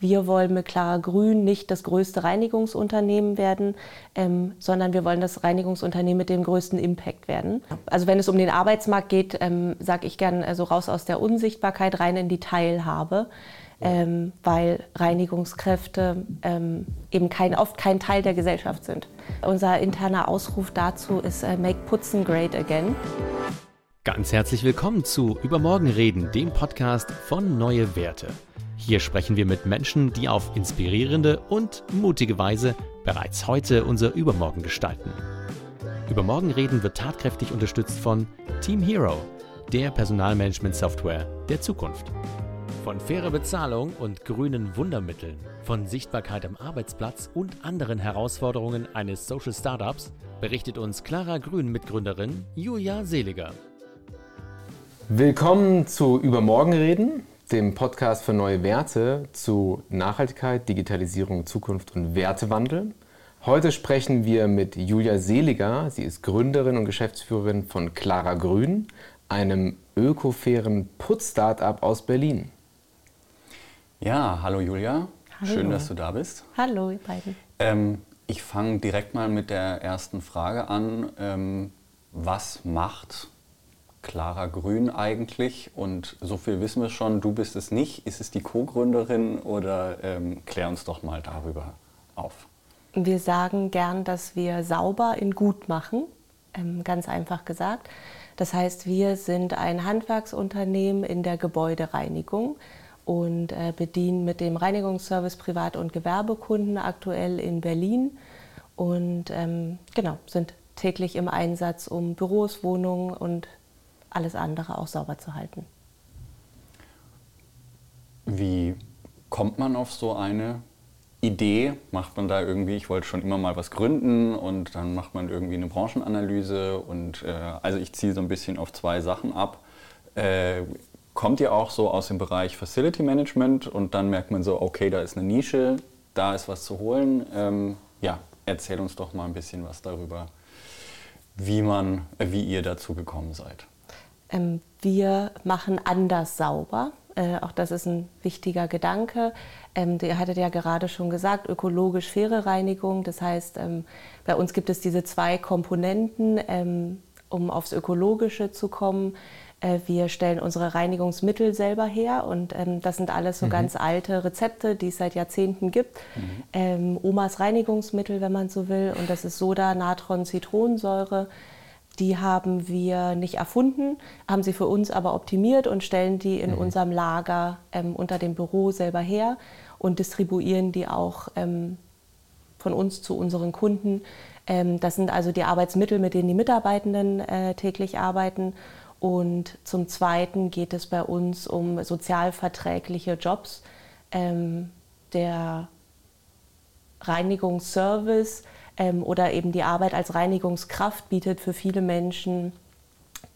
wir wollen mit Clara Grün nicht das größte Reinigungsunternehmen werden, ähm, sondern wir wollen das Reinigungsunternehmen mit dem größten Impact werden. Also wenn es um den Arbeitsmarkt geht, ähm, sage ich gern also raus aus der Unsichtbarkeit rein in die Teilhabe. Ähm, weil Reinigungskräfte ähm, eben kein, oft kein Teil der Gesellschaft sind. Unser interner Ausruf dazu ist äh, Make Putzen Great Again. Ganz herzlich willkommen zu Übermorgen reden, dem Podcast von Neue Werte. Hier sprechen wir mit Menschen, die auf inspirierende und mutige Weise bereits heute unser Übermorgen gestalten. Übermorgen reden wird tatkräftig unterstützt von Team Hero, der Personalmanagement-Software der Zukunft. Von fairer Bezahlung und grünen Wundermitteln, von Sichtbarkeit am Arbeitsplatz und anderen Herausforderungen eines Social Startups berichtet uns Clara Grün Mitgründerin Julia Seliger. Willkommen zu Übermorgen reden, dem Podcast für neue Werte zu Nachhaltigkeit, Digitalisierung, Zukunft und Wertewandel. Heute sprechen wir mit Julia Seliger. Sie ist Gründerin und Geschäftsführerin von Clara Grün, einem ökofairen Putz-Startup aus Berlin. Ja, hallo Julia. Hallo. Schön, dass du da bist. Hallo, ihr beiden. Ähm, ich fange direkt mal mit der ersten Frage an. Ähm, was macht Clara Grün eigentlich? Und so viel wissen wir schon, du bist es nicht. Ist es die Co-Gründerin oder ähm, klär uns doch mal darüber auf. Wir sagen gern, dass wir sauber in gut machen, ähm, ganz einfach gesagt. Das heißt, wir sind ein Handwerksunternehmen in der Gebäudereinigung und äh, bedienen mit dem Reinigungsservice Privat- und Gewerbekunden aktuell in Berlin und ähm, genau, sind täglich im Einsatz, um Büros, Wohnungen und alles andere auch sauber zu halten. Wie kommt man auf so eine Idee? Macht man da irgendwie, ich wollte schon immer mal was gründen und dann macht man irgendwie eine Branchenanalyse und äh, also ich ziehe so ein bisschen auf zwei Sachen ab. Äh, kommt ihr auch so aus dem Bereich Facility Management und dann merkt man so, okay, da ist eine Nische, da ist was zu holen. Ähm, ja, erzähl uns doch mal ein bisschen was darüber, wie man, wie ihr dazu gekommen seid. Ähm, wir machen anders sauber. Äh, auch das ist ein wichtiger Gedanke. Ähm, ihr hattet ja gerade schon gesagt, ökologisch faire Reinigung. Das heißt, ähm, bei uns gibt es diese zwei Komponenten, ähm, um aufs Ökologische zu kommen. Äh, wir stellen unsere Reinigungsmittel selber her und ähm, das sind alles so mhm. ganz alte Rezepte, die es seit Jahrzehnten gibt. Mhm. Ähm, Omas Reinigungsmittel, wenn man so will. Und das ist Soda, Natron, Zitronensäure. Die haben wir nicht erfunden, haben sie für uns aber optimiert und stellen die in mhm. unserem Lager ähm, unter dem Büro selber her und distribuieren die auch ähm, von uns zu unseren Kunden. Ähm, das sind also die Arbeitsmittel, mit denen die Mitarbeitenden äh, täglich arbeiten. Und zum Zweiten geht es bei uns um sozialverträgliche Jobs. Ähm, der Reinigungsservice ähm, oder eben die Arbeit als Reinigungskraft bietet für viele Menschen,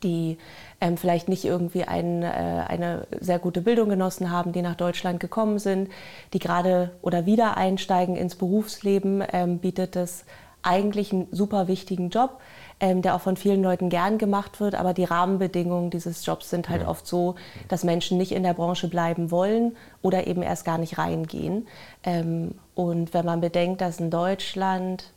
die ähm, vielleicht nicht irgendwie ein, äh, eine sehr gute Bildung genossen haben, die nach Deutschland gekommen sind, die gerade oder wieder einsteigen ins Berufsleben, ähm, bietet es eigentlich einen super wichtigen Job, ähm, der auch von vielen Leuten gern gemacht wird. Aber die Rahmenbedingungen dieses Jobs sind halt ja. oft so, dass Menschen nicht in der Branche bleiben wollen oder eben erst gar nicht reingehen. Ähm, und wenn man bedenkt, dass in Deutschland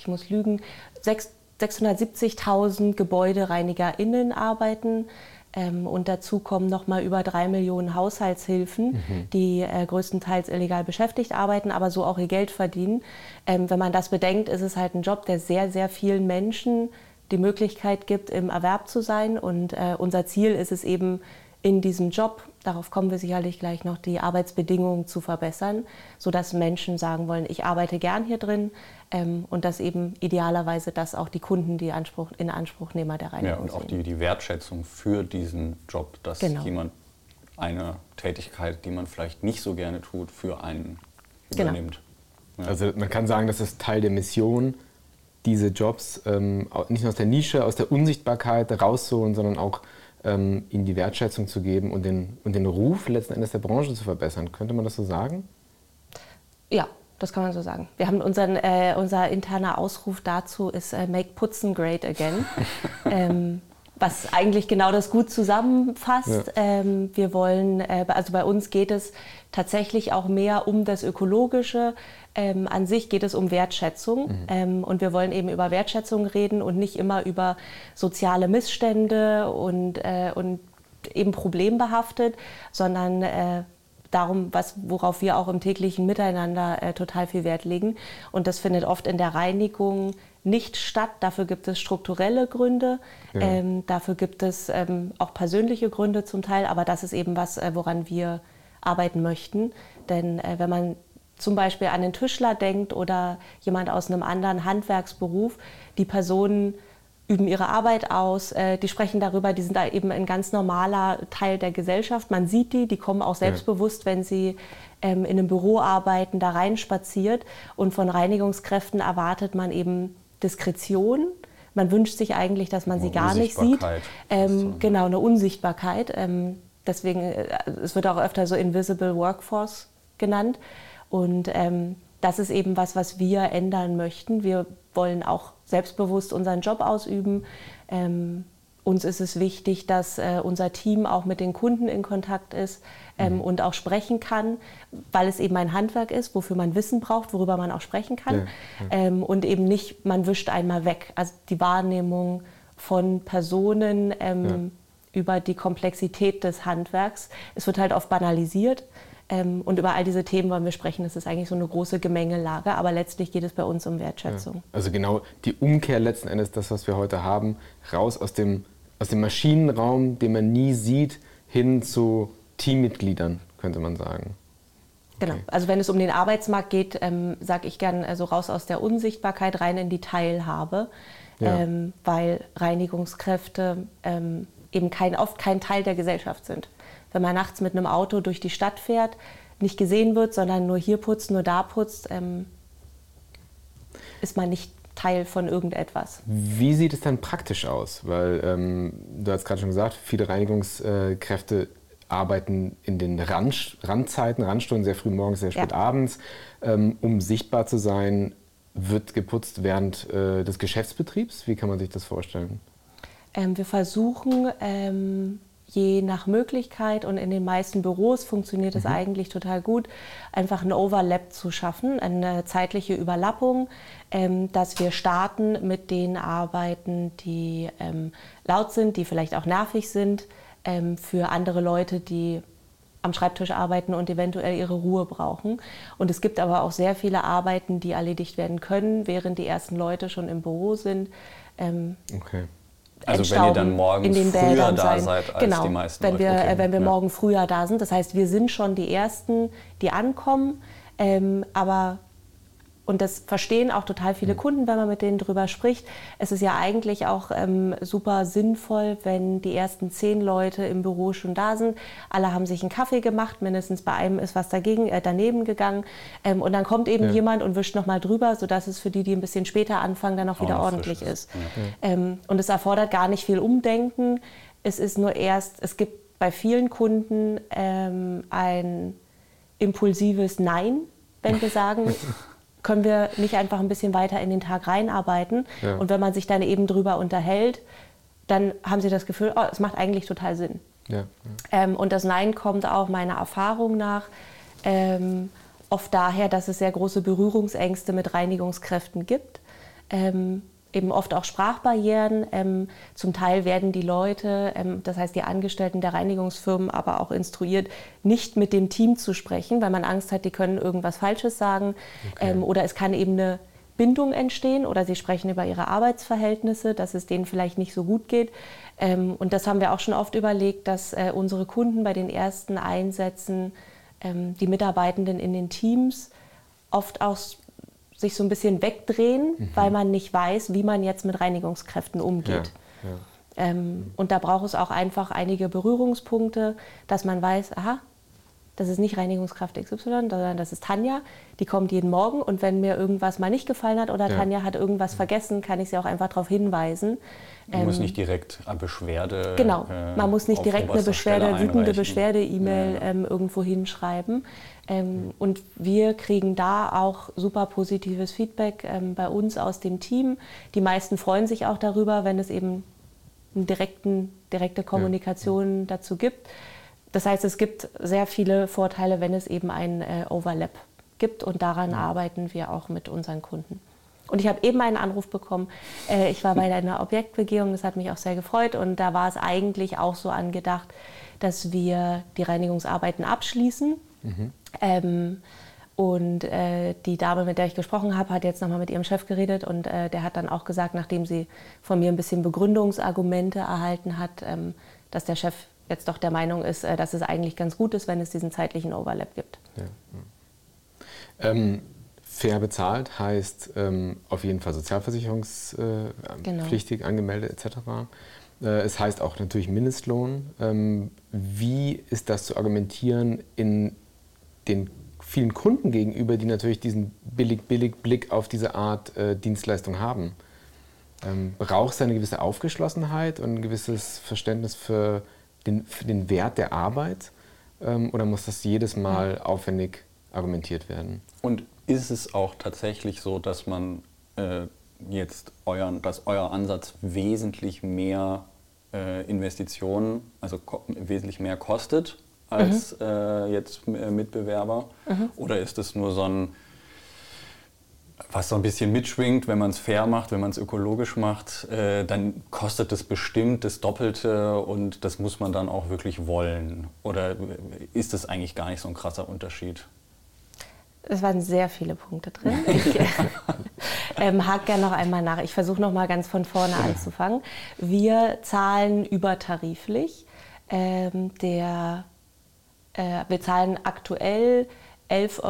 ich muss lügen, 670.000 GebäudereinigerInnen arbeiten. Ähm, und dazu kommen noch mal über drei Millionen Haushaltshilfen, mhm. die äh, größtenteils illegal beschäftigt arbeiten, aber so auch ihr Geld verdienen. Ähm, wenn man das bedenkt, ist es halt ein Job, der sehr, sehr vielen Menschen die Möglichkeit gibt, im Erwerb zu sein. Und äh, unser Ziel ist es eben, in diesem Job, darauf kommen wir sicherlich gleich noch, die Arbeitsbedingungen zu verbessern, sodass Menschen sagen wollen, ich arbeite gern hier drin ähm, und dass eben idealerweise das auch die Kunden die Anspruch, in Anspruchnehmer der Reinigung Ja, und auch die, die Wertschätzung für diesen Job, dass genau. jemand eine Tätigkeit, die man vielleicht nicht so gerne tut, für einen genau. übernimmt. Ja. Also man kann sagen, das ist Teil der Mission, diese Jobs ähm, nicht nur aus der Nische, aus der Unsichtbarkeit rauszuholen, sondern auch ähm, ihnen die Wertschätzung zu geben und den, und den Ruf letzten Endes der Branche zu verbessern. Könnte man das so sagen? Ja, das kann man so sagen. Wir haben unseren, äh, unser interner Ausruf dazu ist äh, Make Putzen Great Again. ähm, was eigentlich genau das gut zusammenfasst. Ja. Ähm, wir wollen, äh, also bei uns geht es tatsächlich auch mehr um das Ökologische. Ähm, an sich geht es um Wertschätzung mhm. ähm, und wir wollen eben über Wertschätzung reden und nicht immer über soziale Missstände und, äh, und eben problembehaftet, sondern äh, darum, was, worauf wir auch im täglichen Miteinander äh, total viel Wert legen. Und das findet oft in der Reinigung nicht statt. Dafür gibt es strukturelle Gründe, ja. ähm, dafür gibt es ähm, auch persönliche Gründe zum Teil, aber das ist eben was, äh, woran wir arbeiten möchten. Denn äh, wenn man zum Beispiel an den Tischler denkt oder jemand aus einem anderen Handwerksberuf, die Personen üben ihre Arbeit aus, äh, die sprechen darüber, die sind da eben ein ganz normaler Teil der Gesellschaft. Man sieht die, die kommen auch selbstbewusst, wenn sie ähm, in einem Büro arbeiten, da reinspaziert. Und von Reinigungskräften erwartet man eben Diskretion. Man wünscht sich eigentlich, dass man sie gar nicht sieht. Ähm, genau, eine Unsichtbarkeit. Ähm, deswegen, äh, es wird auch öfter so Invisible Workforce genannt. Und ähm, das ist eben was, was wir ändern möchten. Wir wollen auch selbstbewusst unseren Job ausüben. Ähm, uns ist es wichtig, dass äh, unser Team auch mit den Kunden in Kontakt ist ähm, mhm. und auch sprechen kann, weil es eben ein Handwerk ist, wofür man Wissen braucht, worüber man auch sprechen kann. Ja, ja. Ähm, und eben nicht, man wischt einmal weg. Also die Wahrnehmung von Personen ähm, ja. über die Komplexität des Handwerks. Es wird halt oft banalisiert. Ähm, und über all diese Themen wollen wir sprechen. Das ist eigentlich so eine große Gemengelage, aber letztlich geht es bei uns um Wertschätzung. Ja, also genau die Umkehr letzten Endes, das, was wir heute haben, raus aus dem, aus dem Maschinenraum, den man nie sieht, hin zu Teammitgliedern, könnte man sagen. Genau. Also wenn es um den Arbeitsmarkt geht, ähm, sage ich gern also raus aus der Unsichtbarkeit rein in die Teilhabe, ja. ähm, weil Reinigungskräfte ähm, eben kein, oft kein Teil der Gesellschaft sind wenn man nachts mit einem Auto durch die Stadt fährt, nicht gesehen wird, sondern nur hier putzt, nur da putzt, ähm, ist man nicht Teil von irgendetwas. Wie sieht es dann praktisch aus? Weil ähm, du hast gerade schon gesagt, viele Reinigungskräfte arbeiten in den Rand, Randzeiten, Randstunden, sehr früh morgens, sehr spät ja. abends. Ähm, um sichtbar zu sein, wird geputzt während äh, des Geschäftsbetriebs. Wie kann man sich das vorstellen? Ähm, wir versuchen ähm, je nach Möglichkeit und in den meisten Büros funktioniert es mhm. eigentlich total gut, einfach ein Overlap zu schaffen, eine zeitliche Überlappung, ähm, dass wir starten mit den Arbeiten, die ähm, laut sind, die vielleicht auch nervig sind ähm, für andere Leute, die am Schreibtisch arbeiten und eventuell ihre Ruhe brauchen. Und es gibt aber auch sehr viele Arbeiten, die erledigt werden können, während die ersten Leute schon im Büro sind. Ähm, okay. Also wenn ihr dann morgens in den früher Bädern da sein. seid als genau, die meisten wenn. Wir, okay. Wenn wir ja. morgen früher da sind. Das heißt, wir sind schon die Ersten, die ankommen. Ähm, aber und das verstehen auch total viele mhm. Kunden, wenn man mit denen drüber spricht. Es ist ja eigentlich auch ähm, super sinnvoll, wenn die ersten zehn Leute im Büro schon da sind. Alle haben sich einen Kaffee gemacht, mindestens bei einem ist was dagegen, äh, daneben gegangen. Ähm, und dann kommt eben ja. jemand und wischt nochmal drüber, sodass es für die, die ein bisschen später anfangen, dann auch wieder oh, ordentlich ist. ist. Ja. Ähm, und es erfordert gar nicht viel Umdenken. Es ist nur erst, es gibt bei vielen Kunden ähm, ein impulsives Nein, wenn wir sagen, können wir nicht einfach ein bisschen weiter in den Tag reinarbeiten. Ja. Und wenn man sich dann eben drüber unterhält, dann haben sie das Gefühl, oh, es macht eigentlich total Sinn. Ja. Ähm, und das Nein kommt auch meiner Erfahrung nach ähm, oft daher, dass es sehr große Berührungsängste mit Reinigungskräften gibt. Ähm, eben oft auch Sprachbarrieren. Ähm, zum Teil werden die Leute, ähm, das heißt die Angestellten der Reinigungsfirmen, aber auch instruiert, nicht mit dem Team zu sprechen, weil man Angst hat, die können irgendwas Falsches sagen. Okay. Ähm, oder es kann eben eine Bindung entstehen oder sie sprechen über ihre Arbeitsverhältnisse, dass es denen vielleicht nicht so gut geht. Ähm, und das haben wir auch schon oft überlegt, dass äh, unsere Kunden bei den ersten Einsätzen ähm, die Mitarbeitenden in den Teams oft auch sich so ein bisschen wegdrehen, mhm. weil man nicht weiß, wie man jetzt mit Reinigungskräften umgeht. Ja, ja. Ähm, und da braucht es auch einfach einige Berührungspunkte, dass man weiß, aha, das ist nicht Reinigungskraft XY, sondern das ist Tanja, die kommt jeden Morgen und wenn mir irgendwas mal nicht gefallen hat oder ja. Tanja hat irgendwas vergessen, kann ich sie auch einfach darauf hinweisen. Man ähm, muss nicht direkt eine Beschwerde. Genau, äh, man muss nicht direkt eine Beschwerde, wütende Beschwerde-E-Mail ja. ähm, irgendwo hinschreiben. Ähm, und wir kriegen da auch super positives Feedback ähm, bei uns aus dem Team. Die meisten freuen sich auch darüber, wenn es eben eine direkten, direkte Kommunikation ja. dazu gibt. Das heißt, es gibt sehr viele Vorteile, wenn es eben ein äh, Overlap gibt und daran arbeiten wir auch mit unseren Kunden. Und ich habe eben einen Anruf bekommen. Äh, ich war bei einer Objektbegehung, das hat mich auch sehr gefreut. Und da war es eigentlich auch so angedacht, dass wir die Reinigungsarbeiten abschließen. Mhm. Ähm, und äh, die Dame, mit der ich gesprochen habe, hat jetzt nochmal mit ihrem Chef geredet und äh, der hat dann auch gesagt, nachdem sie von mir ein bisschen Begründungsargumente erhalten hat, ähm, dass der Chef jetzt doch der Meinung ist, äh, dass es eigentlich ganz gut ist, wenn es diesen zeitlichen Overlap gibt. Ja. Ähm, fair bezahlt heißt ähm, auf jeden Fall sozialversicherungspflichtig, genau. angemeldet etc. Äh, es heißt auch natürlich Mindestlohn. Ähm, wie ist das zu argumentieren in den vielen Kunden gegenüber, die natürlich diesen billig-billig-Blick auf diese Art äh, Dienstleistung haben. Ähm, braucht es eine gewisse Aufgeschlossenheit und ein gewisses Verständnis für den, für den Wert der Arbeit? Ähm, oder muss das jedes Mal aufwendig argumentiert werden? Und ist es auch tatsächlich so, dass man äh, jetzt euren, dass euer Ansatz wesentlich mehr äh, Investitionen, also wesentlich mehr kostet als mhm. äh, jetzt äh, Mitbewerber? Mhm. Oder ist es nur so ein, was so ein bisschen mitschwingt, wenn man es fair macht, wenn man es ökologisch macht, äh, dann kostet es bestimmt das Doppelte und das muss man dann auch wirklich wollen? Oder ist es eigentlich gar nicht so ein krasser Unterschied? Es waren sehr viele Punkte drin. Ich ähm, hake gerne noch einmal nach. Ich versuche noch mal ganz von vorne anzufangen. Wir zahlen übertariflich. Ähm, der äh, wir zahlen aktuell 11,75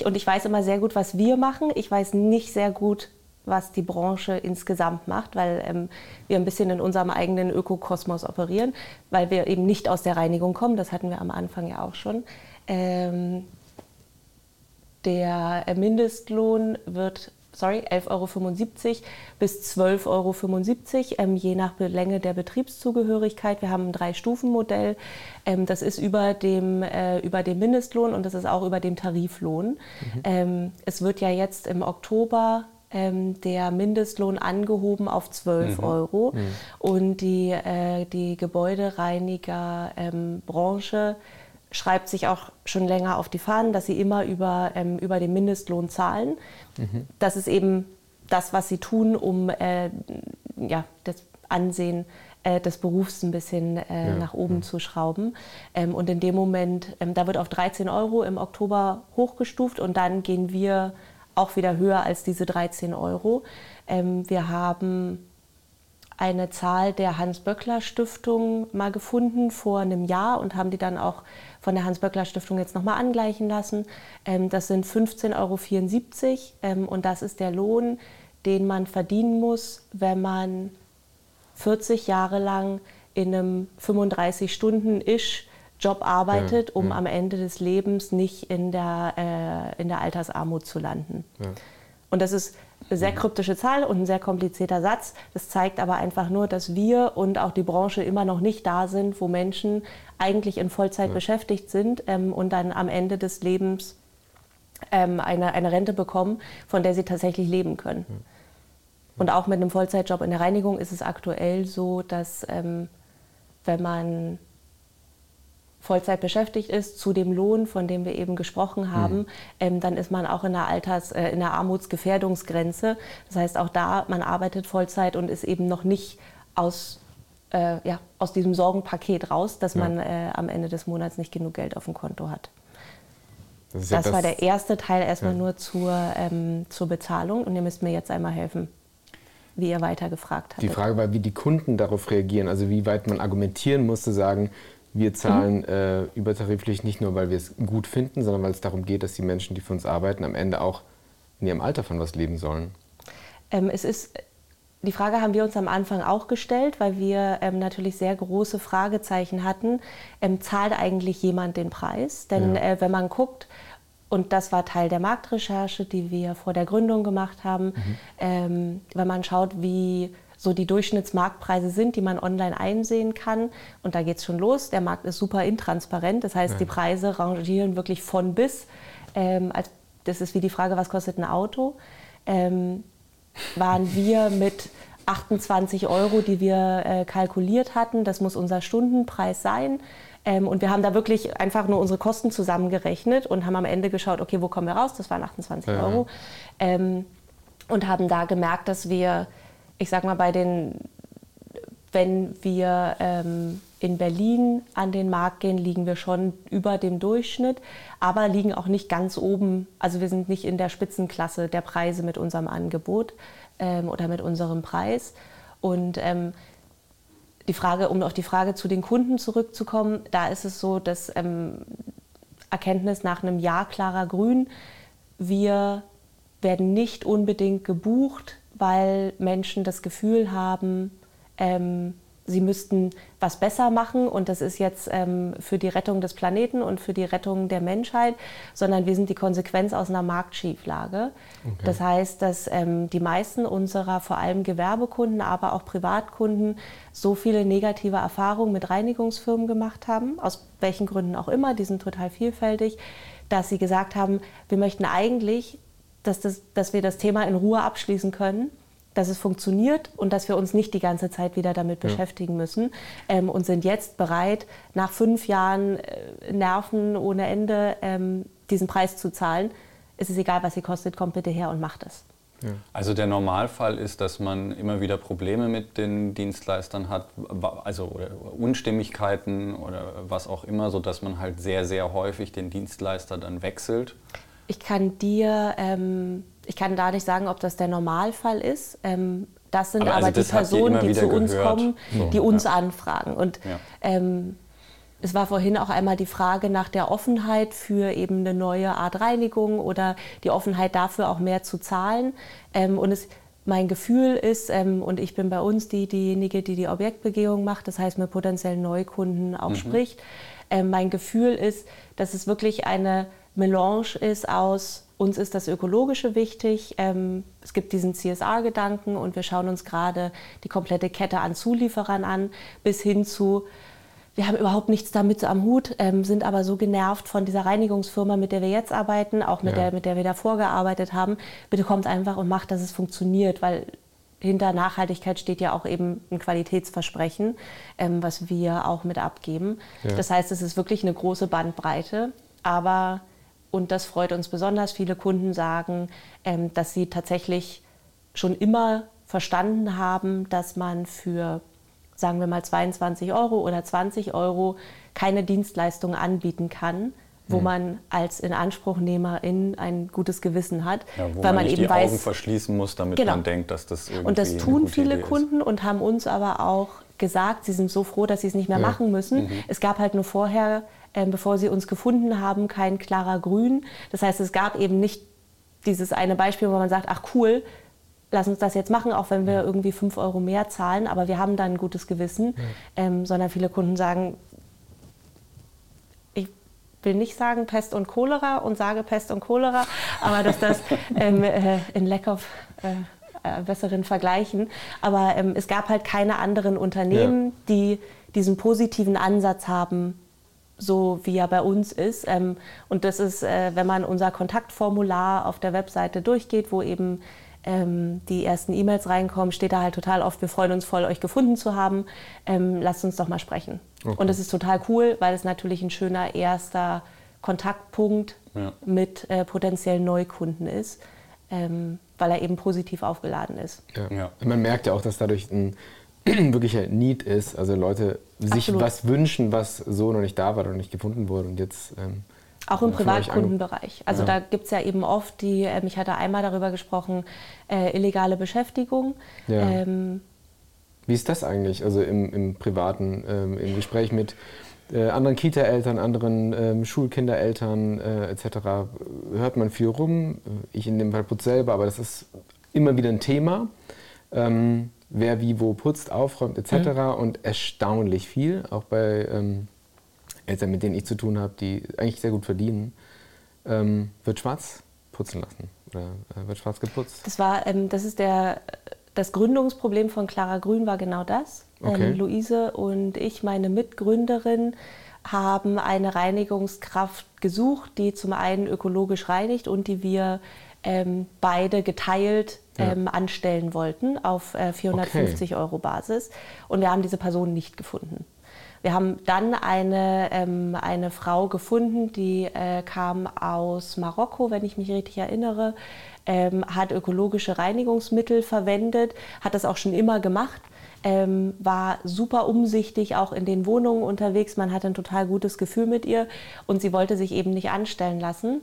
Euro und ich weiß immer sehr gut, was wir machen. Ich weiß nicht sehr gut, was die Branche insgesamt macht, weil ähm, wir ein bisschen in unserem eigenen Ökokosmos operieren, weil wir eben nicht aus der Reinigung kommen. Das hatten wir am Anfang ja auch schon. Ähm, der Mindestlohn wird sorry, 11,75 Euro bis 12,75 Euro, ähm, je nach Länge der Betriebszugehörigkeit. Wir haben ein Drei-Stufen-Modell. Ähm, das ist über dem, äh, über dem Mindestlohn und das ist auch über dem Tariflohn. Mhm. Ähm, es wird ja jetzt im Oktober ähm, der Mindestlohn angehoben auf 12 mhm. Euro. Mhm. Und die, äh, die Gebäudereinigerbranche schreibt sich auch schon länger auf die Fahnen, dass sie immer über, ähm, über den Mindestlohn zahlen. Mhm. Das ist eben das, was sie tun, um äh, ja, das Ansehen äh, des Berufs ein bisschen äh, ja. nach oben ja. zu schrauben. Ähm, und in dem Moment, ähm, da wird auf 13 Euro im Oktober hochgestuft und dann gehen wir auch wieder höher als diese 13 Euro. Ähm, wir haben eine Zahl der Hans-Böckler-Stiftung mal gefunden vor einem Jahr und haben die dann auch von der Hans-Böckler-Stiftung jetzt nochmal angleichen lassen. Ähm, das sind 15,74 Euro ähm, und das ist der Lohn, den man verdienen muss, wenn man 40 Jahre lang in einem 35-Stunden-Isch Job arbeitet, ja, um ja. am Ende des Lebens nicht in der, äh, in der Altersarmut zu landen. Ja. Und das ist eine sehr kryptische Zahl und ein sehr komplizierter Satz. Das zeigt aber einfach nur, dass wir und auch die Branche immer noch nicht da sind, wo Menschen eigentlich in Vollzeit ja. beschäftigt sind ähm, und dann am Ende des Lebens ähm, eine, eine Rente bekommen, von der sie tatsächlich leben können. Ja. Und auch mit einem Vollzeitjob in der Reinigung ist es aktuell so, dass ähm, wenn man Vollzeit beschäftigt ist, zu dem Lohn, von dem wir eben gesprochen haben, mhm. ähm, dann ist man auch in der Alters-, äh, in der Armutsgefährdungsgrenze. Das heißt, auch da, man arbeitet Vollzeit und ist eben noch nicht aus, äh, ja, aus diesem Sorgenpaket raus, dass ja. man äh, am Ende des Monats nicht genug Geld auf dem Konto hat. Das, ja das, das war der erste Teil erstmal nur zur, ähm, zur Bezahlung und ihr müsst mir jetzt einmal helfen wie ihr weiter gefragt habt. Die Frage war, wie die Kunden darauf reagieren, also wie weit man argumentieren musste, sagen, wir zahlen mhm. äh, übertariflich nicht nur, weil wir es gut finden, sondern weil es darum geht, dass die Menschen, die für uns arbeiten, am Ende auch in ihrem Alter von was leben sollen. Ähm, es ist die Frage haben wir uns am Anfang auch gestellt, weil wir ähm, natürlich sehr große Fragezeichen hatten. Ähm, zahlt eigentlich jemand den Preis? Denn ja. äh, wenn man guckt, und das war Teil der Marktrecherche, die wir vor der Gründung gemacht haben, mhm. ähm, wenn man schaut, wie so die Durchschnittsmarktpreise sind, die man online einsehen kann. Und da geht es schon los. Der Markt ist super intransparent. Das heißt, ja. die Preise rangieren wirklich von bis. Ähm, das ist wie die Frage, was kostet ein Auto? Ähm, waren wir mit 28 Euro, die wir äh, kalkuliert hatten. Das muss unser Stundenpreis sein. Ähm, und wir haben da wirklich einfach nur unsere Kosten zusammengerechnet und haben am Ende geschaut, okay, wo kommen wir raus? Das waren 28 ja. Euro. Ähm, und haben da gemerkt, dass wir, ich sag mal, bei den, wenn wir ähm, in Berlin an den Markt gehen, liegen wir schon über dem Durchschnitt, aber liegen auch nicht ganz oben. Also wir sind nicht in der Spitzenklasse der Preise mit unserem Angebot ähm, oder mit unserem Preis. Und ähm, die Frage, um auf die Frage zu den Kunden zurückzukommen, da ist es so, dass ähm, Erkenntnis nach einem Jahr klarer Grün, wir werden nicht unbedingt gebucht, weil Menschen das Gefühl haben, ähm, sie müssten was besser machen und das ist jetzt ähm, für die Rettung des Planeten und für die Rettung der Menschheit, sondern wir sind die Konsequenz aus einer Marktschieflage. Okay. Das heißt, dass ähm, die meisten unserer vor allem Gewerbekunden, aber auch Privatkunden so viele negative Erfahrungen mit Reinigungsfirmen gemacht haben, aus welchen Gründen auch immer, die sind total vielfältig, dass sie gesagt haben, wir möchten eigentlich, dass, das, dass wir das Thema in Ruhe abschließen können dass es funktioniert und dass wir uns nicht die ganze Zeit wieder damit ja. beschäftigen müssen ähm, und sind jetzt bereit, nach fünf Jahren äh, Nerven ohne Ende ähm, diesen Preis zu zahlen. Es ist egal, was sie kostet, kommt bitte her und macht es. Also der Normalfall ist, dass man immer wieder Probleme mit den Dienstleistern hat, also oder Unstimmigkeiten oder was auch immer, sodass man halt sehr, sehr häufig den Dienstleister dann wechselt. Ich kann dir ähm, ich kann da nicht sagen, ob das der Normalfall ist. Ähm, das sind aber, aber also die Personen, die zu uns gehört. kommen, so, die uns ja. anfragen. Und ja. ähm, es war vorhin auch einmal die Frage nach der Offenheit für eben eine neue Art Reinigung oder die Offenheit dafür auch mehr zu zahlen. Ähm, und es, mein Gefühl ist, ähm, und ich bin bei uns die, diejenige, die die Objektbegehung macht, das heißt mit potenziellen Neukunden auch mhm. spricht. Ähm, mein Gefühl ist, dass es wirklich eine Melange ist aus uns ist das Ökologische wichtig. Ähm, es gibt diesen CSR-Gedanken und wir schauen uns gerade die komplette Kette an Zulieferern an, bis hin zu, wir haben überhaupt nichts damit am Hut, ähm, sind aber so genervt von dieser Reinigungsfirma, mit der wir jetzt arbeiten, auch mit, ja. der, mit der wir davor gearbeitet haben. Bitte kommt einfach und macht, dass es funktioniert, weil hinter Nachhaltigkeit steht ja auch eben ein Qualitätsversprechen, ähm, was wir auch mit abgeben. Ja. Das heißt, es ist wirklich eine große Bandbreite, aber und das freut uns besonders. Viele Kunden sagen, ähm, dass sie tatsächlich schon immer verstanden haben, dass man für, sagen wir mal, 22 Euro oder 20 Euro keine Dienstleistung anbieten kann, wo mhm. man als Inanspruchnehmerin ein gutes Gewissen hat, ja, weil man, man eben die weiß, Augen verschließen muss, damit genau. man denkt, dass das irgendwie Und das tun viele Kunden und haben uns aber auch gesagt, sie sind so froh, dass sie es nicht mehr ja. machen müssen. Mhm. Es gab halt nur vorher ähm, bevor sie uns gefunden haben, kein klarer Grün. Das heißt, es gab eben nicht dieses eine Beispiel, wo man sagt, ach cool, lass uns das jetzt machen, auch wenn wir irgendwie fünf Euro mehr zahlen, aber wir haben dann ein gutes Gewissen, ja. ähm, sondern viele Kunden sagen, ich will nicht sagen Pest und Cholera und sage Pest und Cholera, aber dass das ähm, äh, in Lack of äh, äh, besseren Vergleichen, aber ähm, es gab halt keine anderen Unternehmen, ja. die diesen positiven Ansatz haben, so wie er bei uns ist. Ähm, und das ist, äh, wenn man unser Kontaktformular auf der Webseite durchgeht, wo eben ähm, die ersten E-Mails reinkommen, steht da halt total oft, wir freuen uns voll, euch gefunden zu haben. Ähm, lasst uns doch mal sprechen. Okay. Und das ist total cool, weil es natürlich ein schöner erster Kontaktpunkt ja. mit äh, potenziellen Neukunden ist, ähm, weil er eben positiv aufgeladen ist. Ja. Ja. Man merkt ja auch, dass dadurch ein wirklicher Need ist. Also Leute sich Absolut. was wünschen, was so noch nicht da war oder nicht gefunden wurde und jetzt. Ähm, auch im Privatkundenbereich. Also ja. da gibt es ja eben oft die, äh, ich hatte einmal darüber gesprochen, äh, illegale Beschäftigung. Ja. Ähm, Wie ist das eigentlich, also im, im Privaten, ähm, im Gespräch mit äh, anderen Kita-Eltern, anderen ähm, Schulkindereltern äh, etc. hört man viel rum. Ich in dem Fall putze selber, aber das ist immer wieder ein Thema. Wer wie wo putzt, aufräumt etc. Mhm. Und erstaunlich viel, auch bei ähm, Eltern, mit denen ich zu tun habe, die eigentlich sehr gut verdienen, ähm, wird schwarz putzen lassen oder äh, wird schwarz geputzt. Das war, ähm, das ist der, das Gründungsproblem von Clara Grün war genau das. Ähm, okay. Luise und ich, meine Mitgründerin, haben eine Reinigungskraft gesucht, die zum einen ökologisch reinigt und die wir ähm, beide geteilt ähm, ja. anstellen wollten auf äh, 450 okay. Euro Basis. Und wir haben diese Person nicht gefunden. Wir haben dann eine, ähm, eine Frau gefunden, die äh, kam aus Marokko, wenn ich mich richtig erinnere, ähm, hat ökologische Reinigungsmittel verwendet, hat das auch schon immer gemacht. Ähm, war super umsichtig, auch in den Wohnungen unterwegs. Man hatte ein total gutes Gefühl mit ihr und sie wollte sich eben nicht anstellen lassen.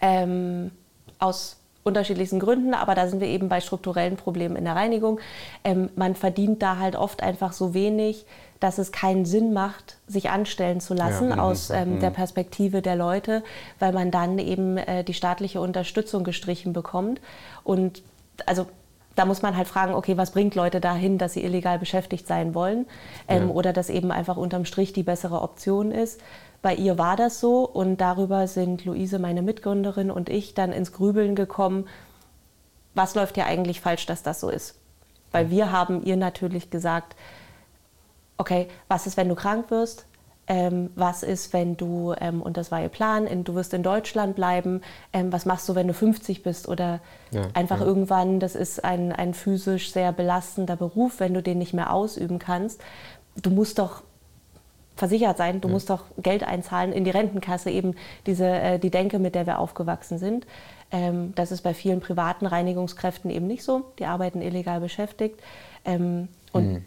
Mhm. Aus unterschiedlichsten Gründen, aber da sind wir eben bei strukturellen Problemen in der Reinigung. Ähm, man verdient da halt oft einfach so wenig, dass es keinen Sinn macht, sich anstellen zu lassen ja, mhm, aus ähm, mhm. der Perspektive der Leute, weil man dann eben äh, die staatliche Unterstützung gestrichen bekommt. Und also da muss man halt fragen, okay, was bringt Leute dahin, dass sie illegal beschäftigt sein wollen ähm, ja. oder dass eben einfach unterm Strich die bessere Option ist. Bei ihr war das so und darüber sind Luise, meine Mitgründerin und ich dann ins Grübeln gekommen, was läuft ja eigentlich falsch, dass das so ist. Weil wir haben ihr natürlich gesagt, okay, was ist, wenn du krank wirst? Ähm, was ist, wenn du, ähm, und das war ihr Plan, in, du wirst in Deutschland bleiben, ähm, was machst du, wenn du 50 bist oder ja, einfach ja. irgendwann, das ist ein, ein physisch sehr belastender Beruf, wenn du den nicht mehr ausüben kannst. Du musst doch versichert sein, du ja. musst doch Geld einzahlen in die Rentenkasse, eben diese, äh, die Denke, mit der wir aufgewachsen sind. Ähm, das ist bei vielen privaten Reinigungskräften eben nicht so, die arbeiten illegal beschäftigt. Ähm, und mhm.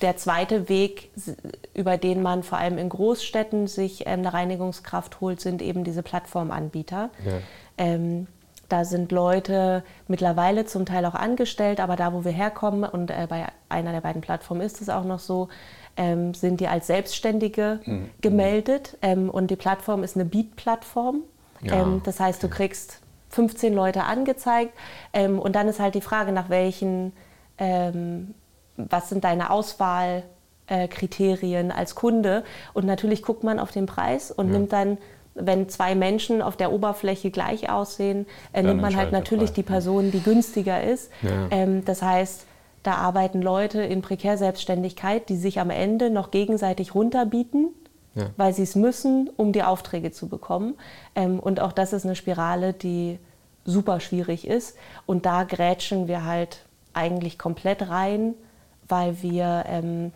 der zweite Weg, über den man vor allem in Großstädten sich ähm, eine Reinigungskraft holt, sind eben diese Plattformanbieter. Ja. Ähm, da sind Leute mittlerweile zum Teil auch angestellt, aber da, wo wir herkommen, und äh, bei einer der beiden Plattformen ist es auch noch so, ähm, sind die als Selbstständige mhm. gemeldet. Ähm, und die Plattform ist eine Beat-Plattform. Ja, ähm, das heißt, du kriegst 15 Leute angezeigt. Ähm, und dann ist halt die Frage, nach welchen, ähm, was sind deine Auswahlkriterien äh, als Kunde? Und natürlich guckt man auf den Preis und ja. nimmt dann wenn zwei Menschen auf der Oberfläche gleich aussehen, äh, nimmt man halt natürlich die Person, die günstiger ist. Ja. Ähm, das heißt, da arbeiten Leute in Prekärselbstständigkeit, die sich am Ende noch gegenseitig runterbieten, ja. weil sie es müssen, um die Aufträge zu bekommen. Ähm, und auch das ist eine Spirale, die super schwierig ist. Und da grätschen wir halt eigentlich komplett rein, weil wir ähm,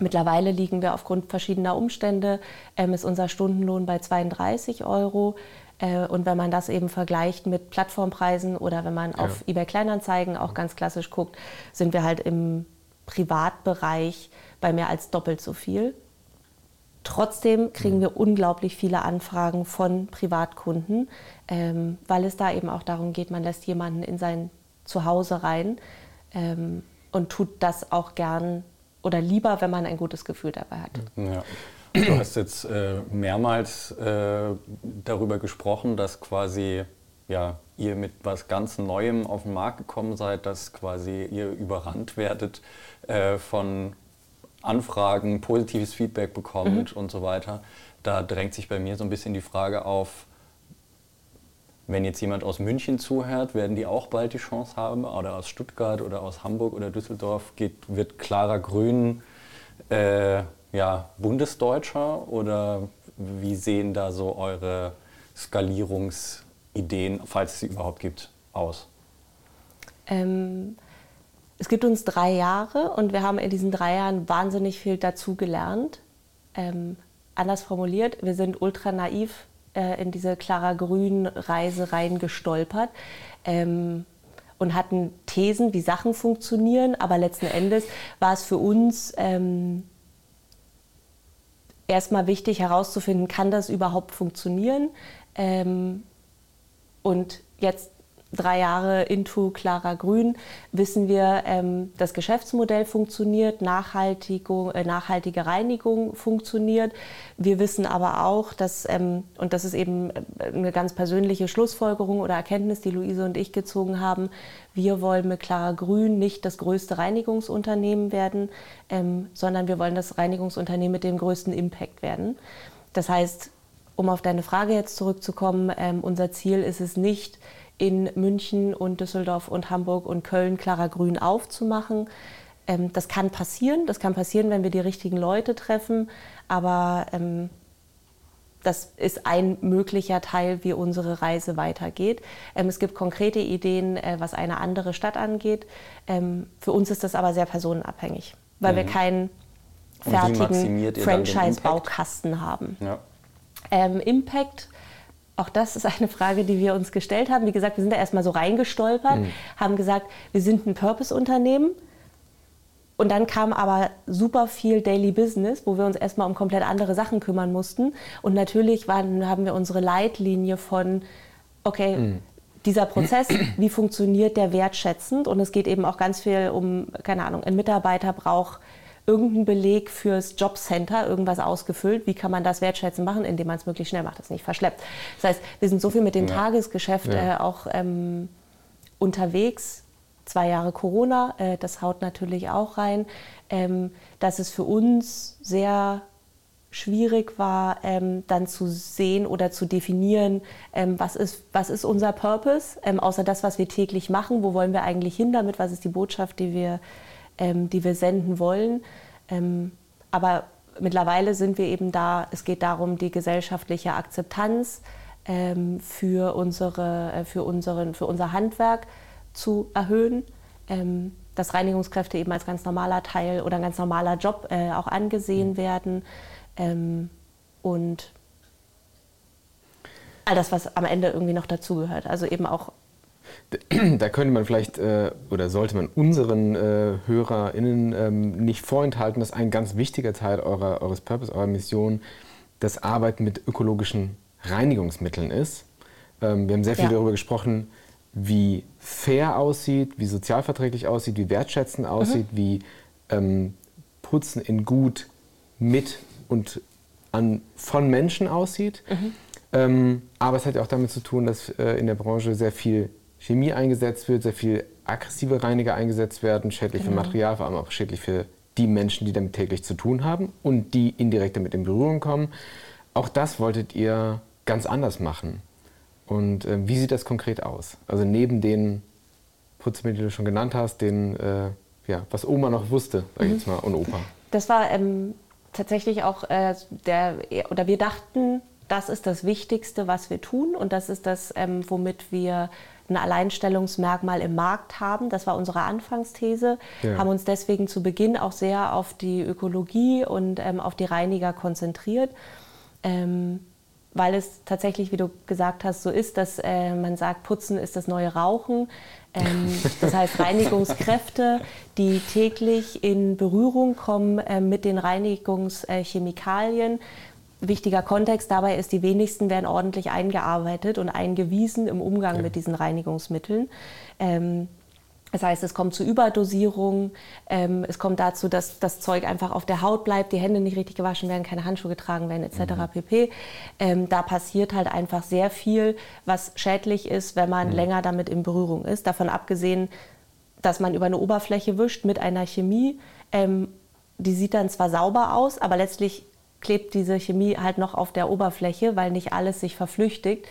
mittlerweile liegen wir aufgrund verschiedener Umstände, ähm, ist unser Stundenlohn bei 32 Euro. Äh, und wenn man das eben vergleicht mit Plattformpreisen oder wenn man ja. auf eBay Kleinanzeigen auch ganz klassisch guckt, sind wir halt im Privatbereich bei mehr als doppelt so viel. Trotzdem kriegen mhm. wir unglaublich viele Anfragen von Privatkunden, ähm, weil es da eben auch darum geht, man lässt jemanden in sein Zuhause rein ähm, und tut das auch gern oder lieber, wenn man ein gutes Gefühl dabei hat. Ja. Du hast jetzt äh, mehrmals äh, darüber gesprochen, dass quasi ja, ihr mit was ganz Neuem auf den Markt gekommen seid, dass quasi ihr überrannt werdet äh, von Anfragen, positives Feedback bekommt mhm. und so weiter. Da drängt sich bei mir so ein bisschen die Frage auf, wenn jetzt jemand aus München zuhört, werden die auch bald die Chance haben? Oder aus Stuttgart oder aus Hamburg oder Düsseldorf geht, wird Clara Grün äh, ja, Bundesdeutscher oder wie sehen da so eure Skalierungsideen, falls es sie überhaupt gibt, aus? Ähm, es gibt uns drei Jahre und wir haben in diesen drei Jahren wahnsinnig viel dazu gelernt. Ähm, anders formuliert, wir sind ultra naiv äh, in diese Clara Grün-Reise reingestolpert. Ähm, und hatten Thesen, wie Sachen funktionieren, aber letzten Endes war es für uns ähm, erstmal wichtig herauszufinden, kann das überhaupt funktionieren? Ähm, und jetzt drei Jahre into Clara Grün wissen wir, ähm, das Geschäftsmodell funktioniert, Nachhaltigung, äh, nachhaltige Reinigung funktioniert. Wir wissen aber auch, dass, ähm, und das ist eben äh, eine ganz persönliche Schlussfolgerung oder Erkenntnis, die Luise und ich gezogen haben, wir wollen mit Clara Grün nicht das größte Reinigungsunternehmen werden, ähm, sondern wir wollen das Reinigungsunternehmen mit dem größten Impact werden. Das heißt, um auf deine Frage jetzt zurückzukommen, ähm, unser Ziel ist es nicht, in München und Düsseldorf und Hamburg und Köln Clara Grün aufzumachen. Ähm, das kann passieren. Das kann passieren, wenn wir die richtigen Leute treffen. Aber ähm, das ist ein möglicher Teil, wie unsere Reise weitergeht. Ähm, es gibt konkrete Ideen, äh, was eine andere Stadt angeht. Ähm, für uns ist das aber sehr personenabhängig, weil mhm. wir keinen fertigen Franchise-Baukasten haben. Ja. Ähm, Impact, auch das ist eine Frage, die wir uns gestellt haben. Wie gesagt, wir sind da erstmal so reingestolpert, mhm. haben gesagt, wir sind ein Purpose-Unternehmen und dann kam aber super viel Daily Business, wo wir uns erstmal um komplett andere Sachen kümmern mussten. Und natürlich waren, haben wir unsere Leitlinie von, okay, mhm. dieser Prozess, wie funktioniert der wertschätzend? Und es geht eben auch ganz viel um, keine Ahnung, ein Mitarbeiter braucht irgendeinen Beleg fürs Jobcenter, irgendwas ausgefüllt. Wie kann man das wertschätzend machen, indem man es möglichst schnell macht, das nicht verschleppt. Das heißt, wir sind so viel mit dem ja. Tagesgeschäft ja. Äh, auch ähm, unterwegs, zwei Jahre Corona, äh, das haut natürlich auch rein, ähm, dass es für uns sehr schwierig war, ähm, dann zu sehen oder zu definieren, ähm, was, ist, was ist unser Purpose, ähm, außer das, was wir täglich machen, wo wollen wir eigentlich hin damit, was ist die Botschaft, die wir, ähm, die wir senden wollen. Ähm, aber mittlerweile sind wir eben da, es geht darum, die gesellschaftliche Akzeptanz ähm, für, unsere, äh, für, unseren, für unser Handwerk zu erhöhen, ähm, dass Reinigungskräfte eben als ganz normaler Teil oder ein ganz normaler Job äh, auch angesehen mhm. werden ähm, und all das, was am Ende irgendwie noch dazugehört. Also eben auch da könnte man vielleicht äh, oder sollte man unseren äh, HörerInnen ähm, nicht vorenthalten, dass ein ganz wichtiger Teil eurer, eures Purpose, eurer Mission das Arbeiten mit ökologischen Reinigungsmitteln ist. Ähm, wir haben sehr viel ja. darüber gesprochen, wie fair aussieht, wie sozialverträglich aussieht, wie wertschätzend aussieht, mhm. wie ähm, Putzen in gut mit und an, von Menschen aussieht. Mhm. Ähm, aber es hat ja auch damit zu tun, dass äh, in der Branche sehr viel Chemie eingesetzt wird, sehr viel aggressive Reiniger eingesetzt werden, schädlich genau. für Material, vor allem auch schädlich für die Menschen, die damit täglich zu tun haben und die indirekt damit in Berührung kommen. Auch das wolltet ihr ganz anders machen. Und äh, wie sieht das konkret aus? Also neben den Putzmitteln, die du schon genannt hast, den, äh, ja, was Oma noch wusste, sag ich mhm. jetzt mal, und Opa. Das war ähm, tatsächlich auch äh, der, oder wir dachten, das ist das Wichtigste, was wir tun und das ist das, ähm, womit wir ein Alleinstellungsmerkmal im Markt haben. Das war unsere Anfangsthese. Ja. Haben uns deswegen zu Beginn auch sehr auf die Ökologie und ähm, auf die Reiniger konzentriert. Ähm, weil es tatsächlich, wie du gesagt hast, so ist, dass äh, man sagt, Putzen ist das neue Rauchen. Ähm, das heißt, Reinigungskräfte, die täglich in Berührung kommen äh, mit den Reinigungschemikalien. Wichtiger Kontext dabei ist, die wenigsten werden ordentlich eingearbeitet und eingewiesen im Umgang ja. mit diesen Reinigungsmitteln. Ähm, das heißt, es kommt zu Überdosierung, ähm, es kommt dazu, dass das Zeug einfach auf der Haut bleibt, die Hände nicht richtig gewaschen werden, keine Handschuhe getragen werden etc. Mhm. pp. Ähm, da passiert halt einfach sehr viel, was schädlich ist, wenn man mhm. länger damit in Berührung ist. Davon abgesehen, dass man über eine Oberfläche wischt mit einer Chemie, ähm, die sieht dann zwar sauber aus, aber letztlich klebt diese Chemie halt noch auf der Oberfläche, weil nicht alles sich verflüchtigt.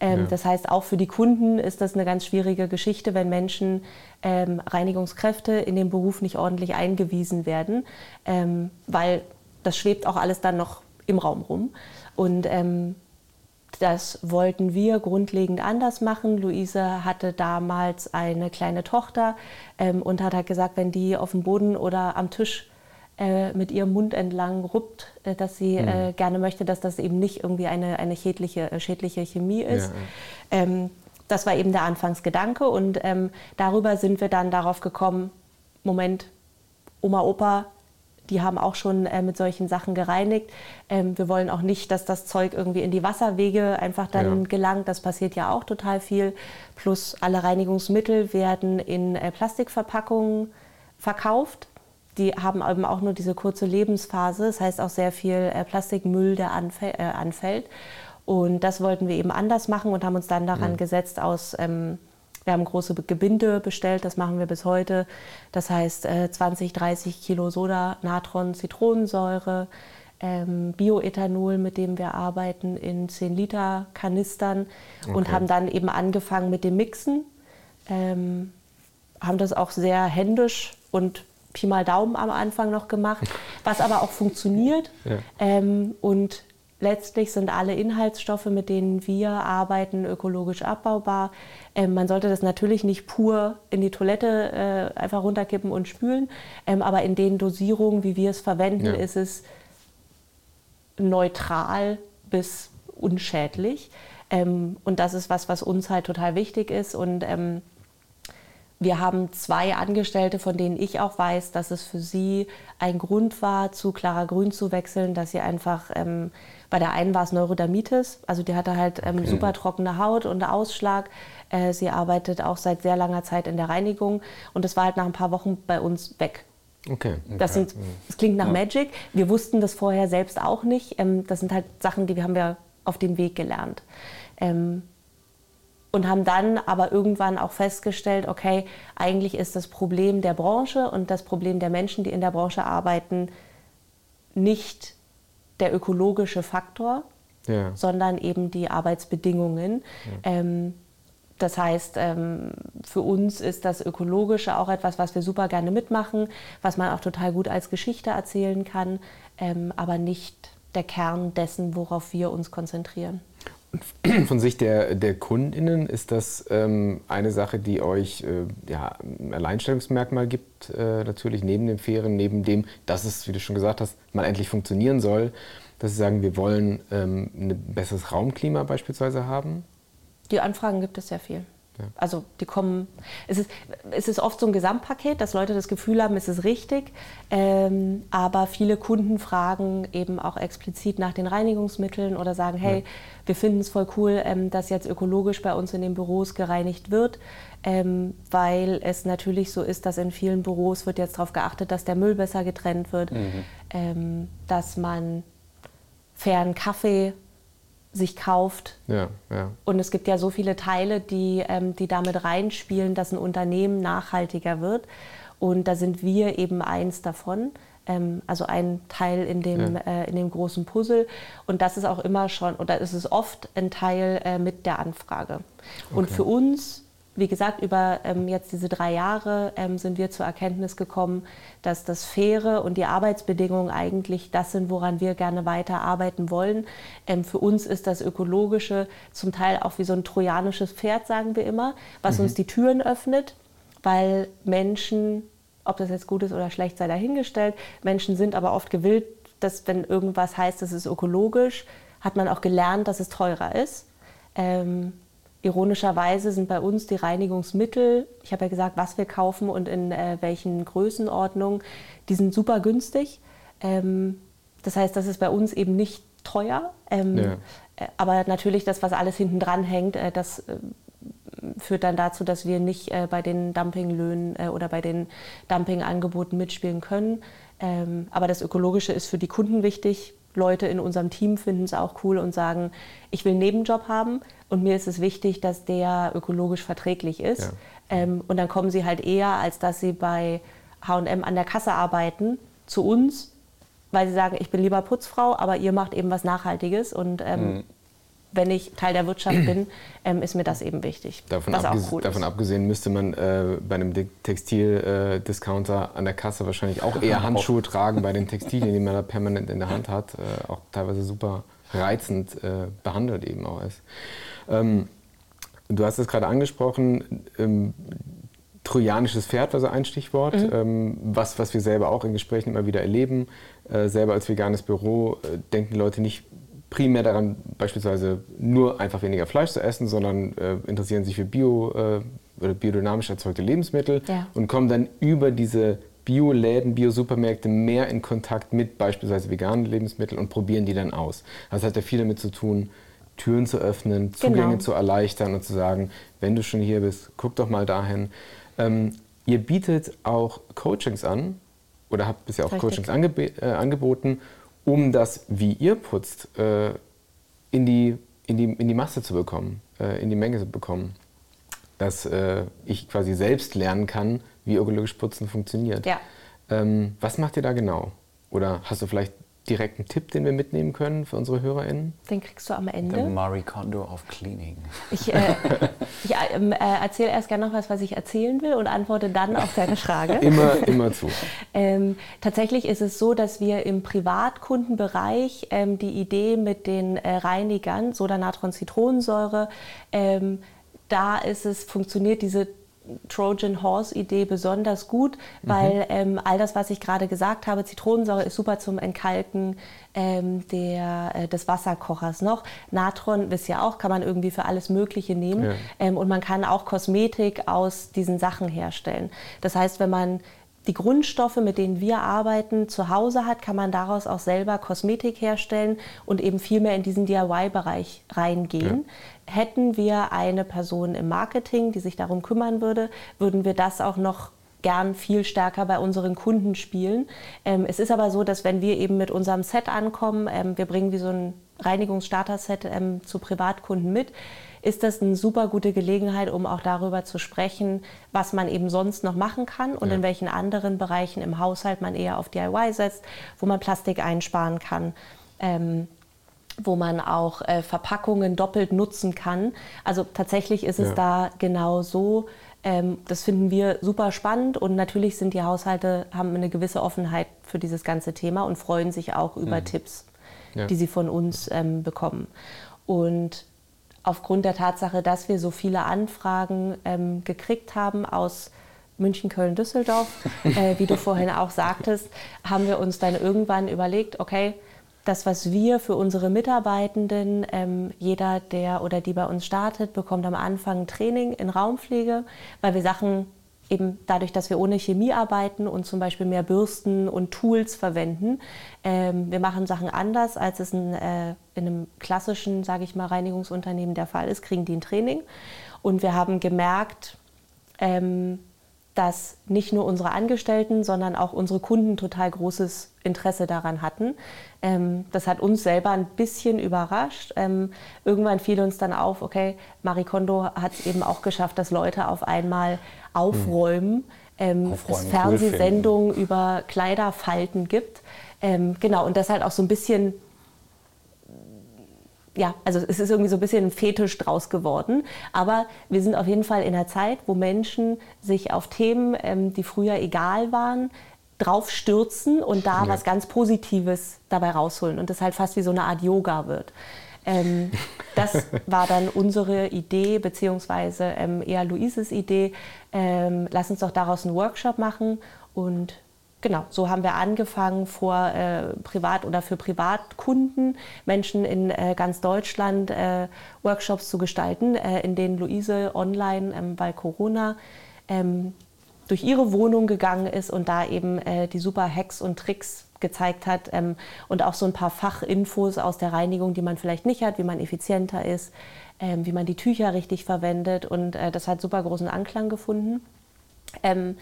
Ähm, ja. Das heißt, auch für die Kunden ist das eine ganz schwierige Geschichte, wenn Menschen ähm, Reinigungskräfte in den Beruf nicht ordentlich eingewiesen werden, ähm, weil das schwebt auch alles dann noch im Raum rum. Und ähm, das wollten wir grundlegend anders machen. Luise hatte damals eine kleine Tochter ähm, und hat halt gesagt, wenn die auf dem Boden oder am Tisch äh, mit ihrem Mund entlang ruppt, äh, dass sie mhm. äh, gerne möchte, dass das eben nicht irgendwie eine, eine schädliche, äh, schädliche Chemie ist. Ja. Ähm, das war eben der Anfangsgedanke und ähm, darüber sind wir dann darauf gekommen, Moment, Oma, Opa, die haben auch schon äh, mit solchen Sachen gereinigt. Ähm, wir wollen auch nicht, dass das Zeug irgendwie in die Wasserwege einfach dann ja. gelangt. Das passiert ja auch total viel. Plus alle Reinigungsmittel werden in äh, Plastikverpackungen verkauft. Die haben eben auch nur diese kurze Lebensphase. Das heißt auch sehr viel äh, Plastikmüll, der anfällt. Äh, anfällt. Und das wollten wir eben anders machen und haben uns dann daran mhm. gesetzt aus, ähm, wir haben große Gebinde bestellt, das machen wir bis heute. Das heißt äh, 20, 30 Kilo Soda, Natron, Zitronensäure, ähm, Bioethanol, mit dem wir arbeiten, in 10 Liter Kanistern okay. und haben dann eben angefangen mit dem Mixen. Ähm, haben das auch sehr händisch und Pi mal Daumen am Anfang noch gemacht, was aber auch funktioniert. Ja. Ähm, und letztlich sind alle Inhaltsstoffe, mit denen wir arbeiten, ökologisch abbaubar. Ähm, man sollte das natürlich nicht pur in die Toilette äh, einfach runterkippen und spülen, ähm, aber in den Dosierungen, wie wir es verwenden, ja. ist es neutral bis unschädlich. Ähm, und das ist was, was uns halt total wichtig ist. Und ähm, wir haben zwei Angestellte, von denen ich auch weiß, dass es für sie ein Grund war, zu Clara Grün zu wechseln, dass sie einfach, ähm, bei der einen war es Neurodermitis, also die hatte halt ähm, okay. super trockene Haut und Ausschlag. Äh, sie arbeitet auch seit sehr langer Zeit in der Reinigung und das war halt nach ein paar Wochen bei uns weg. Okay. Das, sind, das klingt nach ja. Magic. Wir wussten das vorher selbst auch nicht. Ähm, das sind halt Sachen, die wir haben wir auf dem Weg gelernt. Ähm, und haben dann aber irgendwann auch festgestellt, okay, eigentlich ist das Problem der Branche und das Problem der Menschen, die in der Branche arbeiten, nicht der ökologische Faktor, ja. sondern eben die Arbeitsbedingungen. Ja. Ähm, das heißt, ähm, für uns ist das Ökologische auch etwas, was wir super gerne mitmachen, was man auch total gut als Geschichte erzählen kann, ähm, aber nicht der Kern dessen, worauf wir uns konzentrieren. Von Sicht der, der KundInnen ist das ähm, eine Sache, die euch äh, ja, ein Alleinstellungsmerkmal gibt, äh, natürlich neben den Fähren, neben dem, dass es, wie du schon gesagt hast, mal endlich funktionieren soll, dass sie sagen, wir wollen ähm, ein besseres Raumklima beispielsweise haben? Die Anfragen gibt es sehr viel. Ja. Also die kommen, es ist, es ist oft so ein Gesamtpaket, dass Leute das Gefühl haben, es ist richtig, ähm, aber viele Kunden fragen eben auch explizit nach den Reinigungsmitteln oder sagen, hey, ja. wir finden es voll cool, ähm, dass jetzt ökologisch bei uns in den Büros gereinigt wird, ähm, weil es natürlich so ist, dass in vielen Büros wird jetzt darauf geachtet, dass der Müll besser getrennt wird, mhm. Ähm, dass man fairen Kaffee sich kauft. Ja, ja. Und es gibt ja so viele Teile, die, ähm, die damit reinspielen, dass ein Unternehmen nachhaltiger wird. Und da sind wir eben eins davon. Ähm, also ein Teil in dem, ja. äh, in dem großen Puzzle. Und das ist auch immer schon, oder ist es oft ein Teil äh, mit der Anfrage. Okay. Und für uns wie gesagt, über ähm, jetzt diese drei Jahre ähm, sind wir zur Erkenntnis gekommen, dass das Faire und die Arbeitsbedingungen eigentlich das sind, woran wir gerne weiterarbeiten wollen. Ähm, für uns ist das Ökologische zum Teil auch wie so ein trojanisches Pferd, sagen wir immer, was mhm. uns die Türen öffnet, weil Menschen, ob das jetzt gut ist oder schlecht sei dahingestellt, Menschen sind aber oft gewillt, dass wenn irgendwas heißt, es ist ökologisch, hat man auch gelernt, dass es teurer ist. Ähm, Ironischerweise sind bei uns die Reinigungsmittel, ich habe ja gesagt, was wir kaufen und in äh, welchen Größenordnungen, die sind super günstig. Ähm, das heißt, das ist bei uns eben nicht teuer. Ähm, ja. äh, aber natürlich das, was alles hinten dran hängt, äh, das äh, führt dann dazu, dass wir nicht äh, bei den Dumpinglöhnen äh, oder bei den Dumpingangeboten mitspielen können. Ähm, aber das Ökologische ist für die Kunden wichtig. Leute in unserem Team finden es auch cool und sagen, ich will einen Nebenjob haben und mir ist es wichtig, dass der ökologisch verträglich ist. Ja. Ähm, und dann kommen sie halt eher, als dass sie bei HM an der Kasse arbeiten, zu uns, weil sie sagen, ich bin lieber Putzfrau, aber ihr macht eben was Nachhaltiges und ähm, mhm wenn ich Teil der Wirtschaft bin, ähm, ist mir das eben wichtig. Davon, abges cool davon abgesehen müsste man äh, bei einem Textil-Discounter äh, an der Kasse wahrscheinlich auch eher Handschuhe tragen bei den Textilien, die man da permanent in der Hand hat. Äh, auch teilweise super reizend äh, behandelt eben auch ist. Ähm, du hast es gerade angesprochen, ähm, trojanisches Pferd war so ein Stichwort, mhm. ähm, was, was wir selber auch in Gesprächen immer wieder erleben. Äh, selber als veganes Büro äh, denken Leute nicht primär daran, beispielsweise nur einfach weniger Fleisch zu essen, sondern äh, interessieren sich für bio äh, oder biodynamisch erzeugte Lebensmittel ja. und kommen dann über diese Bio-Läden, Bio-Supermärkte mehr in Kontakt mit beispielsweise veganen Lebensmitteln und probieren die dann aus. Das hat ja viel damit zu tun, Türen zu öffnen, Zugänge genau. zu erleichtern und zu sagen, wenn du schon hier bist, guck doch mal dahin. Ähm, ihr bietet auch Coachings an oder habt bisher auch Richtig. Coachings angeb äh, angeboten um das, wie ihr putzt, äh, in, die, in, die, in die Masse zu bekommen, äh, in die Menge zu bekommen. Dass äh, ich quasi selbst lernen kann, wie ökologisch Putzen funktioniert. Ja. Ähm, was macht ihr da genau? Oder hast du vielleicht direkt einen Tipp, den wir mitnehmen können für unsere HörerInnen? Den kriegst du am Ende. The Marie Kondo of Cleaning. Ich, äh, ich, ähm, äh, erzähl erst gerne noch was, was ich erzählen will und antworte dann auf deine Frage. immer, immer zu. Ähm, tatsächlich ist es so, dass wir im Privatkundenbereich ähm, die Idee mit den äh, Reinigern, Sodanatron Zitronensäure, ähm, da ist es, funktioniert diese Trojan Horse Idee besonders gut, weil mhm. ähm, all das, was ich gerade gesagt habe, Zitronensäure ist super zum Entkalken ähm, der, äh, des Wasserkochers noch. Natron, wisst ihr auch, kann man irgendwie für alles Mögliche nehmen. Ja. Ähm, und man kann auch Kosmetik aus diesen Sachen herstellen. Das heißt, wenn man die Grundstoffe, mit denen wir arbeiten, zu Hause hat, kann man daraus auch selber Kosmetik herstellen und eben viel mehr in diesen DIY-Bereich reingehen. Ja. Hätten wir eine Person im Marketing, die sich darum kümmern würde, würden wir das auch noch gern viel stärker bei unseren Kunden spielen. Ähm, es ist aber so, dass wenn wir eben mit unserem Set ankommen, ähm, wir bringen wie so ein Reinigungsstarter-Set ähm, zu Privatkunden mit, ist das eine super gute Gelegenheit, um auch darüber zu sprechen, was man eben sonst noch machen kann und ja. in welchen anderen Bereichen im Haushalt man eher auf DIY setzt, wo man Plastik einsparen kann. Ähm, wo man auch äh, Verpackungen doppelt nutzen kann. Also tatsächlich ist es ja. da genau so. Ähm, das finden wir super spannend und natürlich sind die Haushalte haben eine gewisse Offenheit für dieses ganze Thema und freuen sich auch über mhm. Tipps, ja. die sie von uns ähm, bekommen. Und aufgrund der Tatsache, dass wir so viele Anfragen ähm, gekriegt haben aus München, Köln, Düsseldorf, äh, wie du vorhin auch sagtest, haben wir uns dann irgendwann überlegt, okay, das, was wir für unsere Mitarbeitenden, ähm, jeder, der oder die bei uns startet, bekommt am Anfang Training in Raumpflege, weil wir Sachen eben dadurch, dass wir ohne Chemie arbeiten und zum Beispiel mehr Bürsten und Tools verwenden. Ähm, wir machen Sachen anders, als es in, äh, in einem klassischen, sage ich mal, Reinigungsunternehmen der Fall ist, kriegen die ein Training. Und wir haben gemerkt, ähm, dass nicht nur unsere Angestellten, sondern auch unsere Kunden total großes Interesse daran hatten. Ähm, das hat uns selber ein bisschen überrascht. Ähm, irgendwann fiel uns dann auf, okay, Marie Kondo hat es eben auch geschafft, dass Leute auf einmal aufräumen, ähm, aufräumen es Fernsehsendungen über Kleiderfalten gibt. Genau, und das halt auch so ein bisschen ja, also es ist irgendwie so ein bisschen ein Fetisch draus geworden. Aber wir sind auf jeden Fall in einer Zeit, wo Menschen sich auf Themen, ähm, die früher egal waren, draufstürzen und da ja. was ganz Positives dabei rausholen und das halt fast wie so eine Art Yoga wird. Ähm, das war dann unsere Idee, beziehungsweise ähm, eher Luises Idee. Ähm, lass uns doch daraus einen Workshop machen und Genau, so haben wir angefangen vor äh, Privat- oder für Privatkunden, Menschen in äh, ganz Deutschland äh, Workshops zu gestalten, äh, in denen Luise online ähm, bei Corona ähm, durch ihre Wohnung gegangen ist und da eben äh, die super Hacks und Tricks gezeigt hat ähm, und auch so ein paar Fachinfos aus der Reinigung, die man vielleicht nicht hat, wie man effizienter ist, ähm, wie man die Tücher richtig verwendet und äh, das hat super großen Anklang gefunden. Ähm,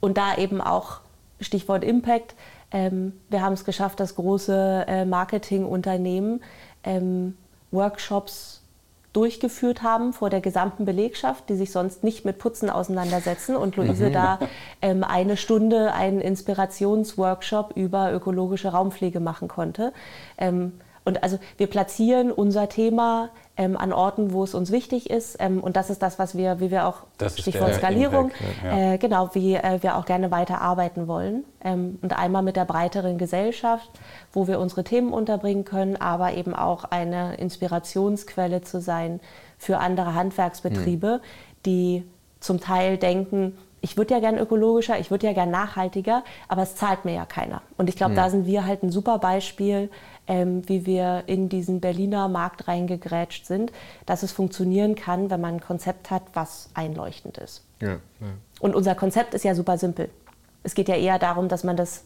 und da eben auch Stichwort Impact. Ähm, wir haben es geschafft, dass große äh, Marketingunternehmen ähm, Workshops durchgeführt haben vor der gesamten Belegschaft, die sich sonst nicht mit Putzen auseinandersetzen. Und Luise mhm. da ähm, eine Stunde einen Inspirationsworkshop über ökologische Raumpflege machen konnte. Ähm, und also wir platzieren unser Thema ähm, an Orten, wo es uns wichtig ist. Ähm, und das ist das, was wir, wie wir auch, das Stichwort Skalierung, Impact, ja. äh, genau, wie äh, wir auch gerne weiter arbeiten wollen. Ähm, und einmal mit der breiteren Gesellschaft, wo wir unsere Themen unterbringen können, aber eben auch eine Inspirationsquelle zu sein für andere Handwerksbetriebe, mhm. die zum Teil denken, ich würde ja gern ökologischer, ich würde ja gern nachhaltiger, aber es zahlt mir ja keiner. Und ich glaube, mhm. da sind wir halt ein super Beispiel, ähm, wie wir in diesen Berliner Markt reingegrätscht sind, dass es funktionieren kann, wenn man ein Konzept hat, was einleuchtend ist. Ja, ja. Und unser Konzept ist ja super simpel. Es geht ja eher darum, dass man das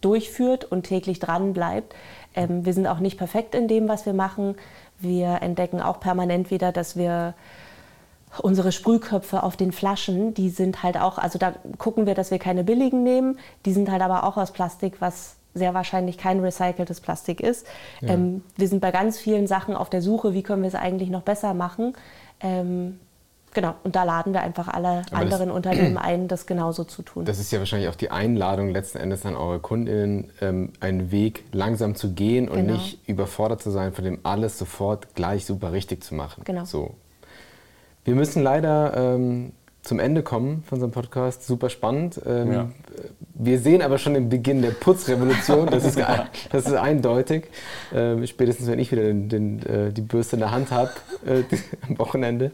durchführt und täglich dran bleibt. Ähm, wir sind auch nicht perfekt in dem, was wir machen. Wir entdecken auch permanent wieder, dass wir unsere Sprühköpfe auf den Flaschen, die sind halt auch, also da gucken wir, dass wir keine billigen nehmen. Die sind halt aber auch aus Plastik, was sehr wahrscheinlich kein recyceltes Plastik ist. Ja. Ähm, wir sind bei ganz vielen Sachen auf der Suche, wie können wir es eigentlich noch besser machen. Ähm, genau, und da laden wir einfach alle Aber anderen das, Unternehmen ein, das genauso zu tun. Das ist ja wahrscheinlich auch die Einladung letzten Endes an eure Kundinnen, ähm, einen Weg langsam zu gehen und genau. nicht überfordert zu sein, von dem alles sofort gleich super richtig zu machen. Genau. So. Wir müssen leider ähm, zum Ende kommen von unserem Podcast. Super spannend. Ähm, ja. Wir sehen aber schon den Beginn der Putzrevolution. Das ist, das ist eindeutig. Ähm, spätestens, wenn ich wieder den, den, äh, die Bürste in der Hand habe äh, am Wochenende.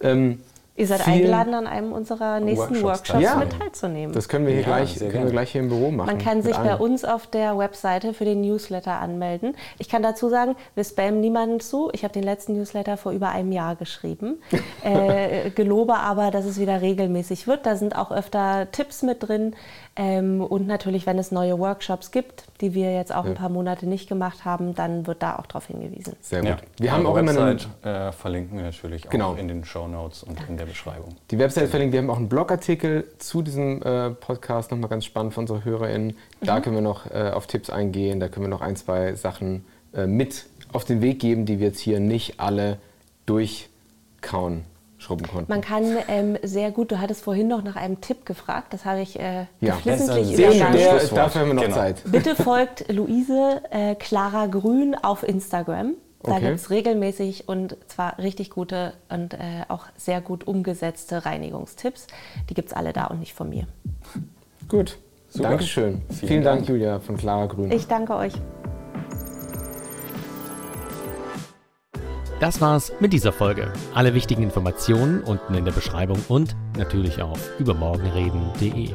Ähm, Ihr seid eingeladen, an einem unserer nächsten Workshops, Workshops ja, mit teilzunehmen. Das können wir hier ja, gleich, können wir gleich hier im Büro machen. Man kann sich bei uns auf der Webseite für den Newsletter anmelden. Ich kann dazu sagen, wir spammen niemanden zu. Ich habe den letzten Newsletter vor über einem Jahr geschrieben. äh, gelobe aber, dass es wieder regelmäßig wird. Da sind auch öfter Tipps mit drin. Ähm, und natürlich, wenn es neue Workshops gibt, die wir jetzt auch ja. ein paar Monate nicht gemacht haben, dann wird da auch darauf hingewiesen. Sehr gut. Ja. Wir haben auch Website, immer einen, äh, verlinken wir natürlich genau. auch in den Show Notes und in der Beschreibung. Die Website verlinken wir. haben auch einen Blogartikel zu diesem äh, Podcast, nochmal ganz spannend für unsere HörerInnen. Da mhm. können wir noch äh, auf Tipps eingehen, da können wir noch ein, zwei Sachen äh, mit auf den Weg geben, die wir jetzt hier nicht alle durchkauen schrubben konnten. Man kann ähm, sehr gut, du hattest vorhin noch nach einem Tipp gefragt, das habe ich äh, ja, geflissentlich übergangen. Dafür haben wir noch genau. Zeit. Bitte folgt Luise äh, Clara Grün auf Instagram. Da okay. gibt es regelmäßig und zwar richtig gute und äh, auch sehr gut umgesetzte Reinigungstipps. Die gibt es alle da und nicht von mir. Gut, Super. Dankeschön. Vielen, Vielen Dank, Dank, Julia von Clara Grün. Ich danke euch. Das war's mit dieser Folge. Alle wichtigen Informationen unten in der Beschreibung und natürlich auf übermorgenreden.de.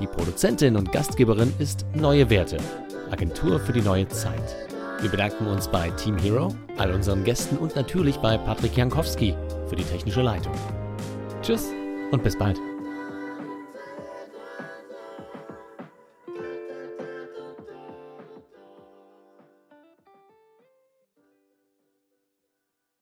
Die Produzentin und Gastgeberin ist Neue Werte, Agentur für die neue Zeit. Wir bedanken uns bei Team Hero, all unseren Gästen und natürlich bei Patrick Jankowski für die technische Leitung. Tschüss und bis bald.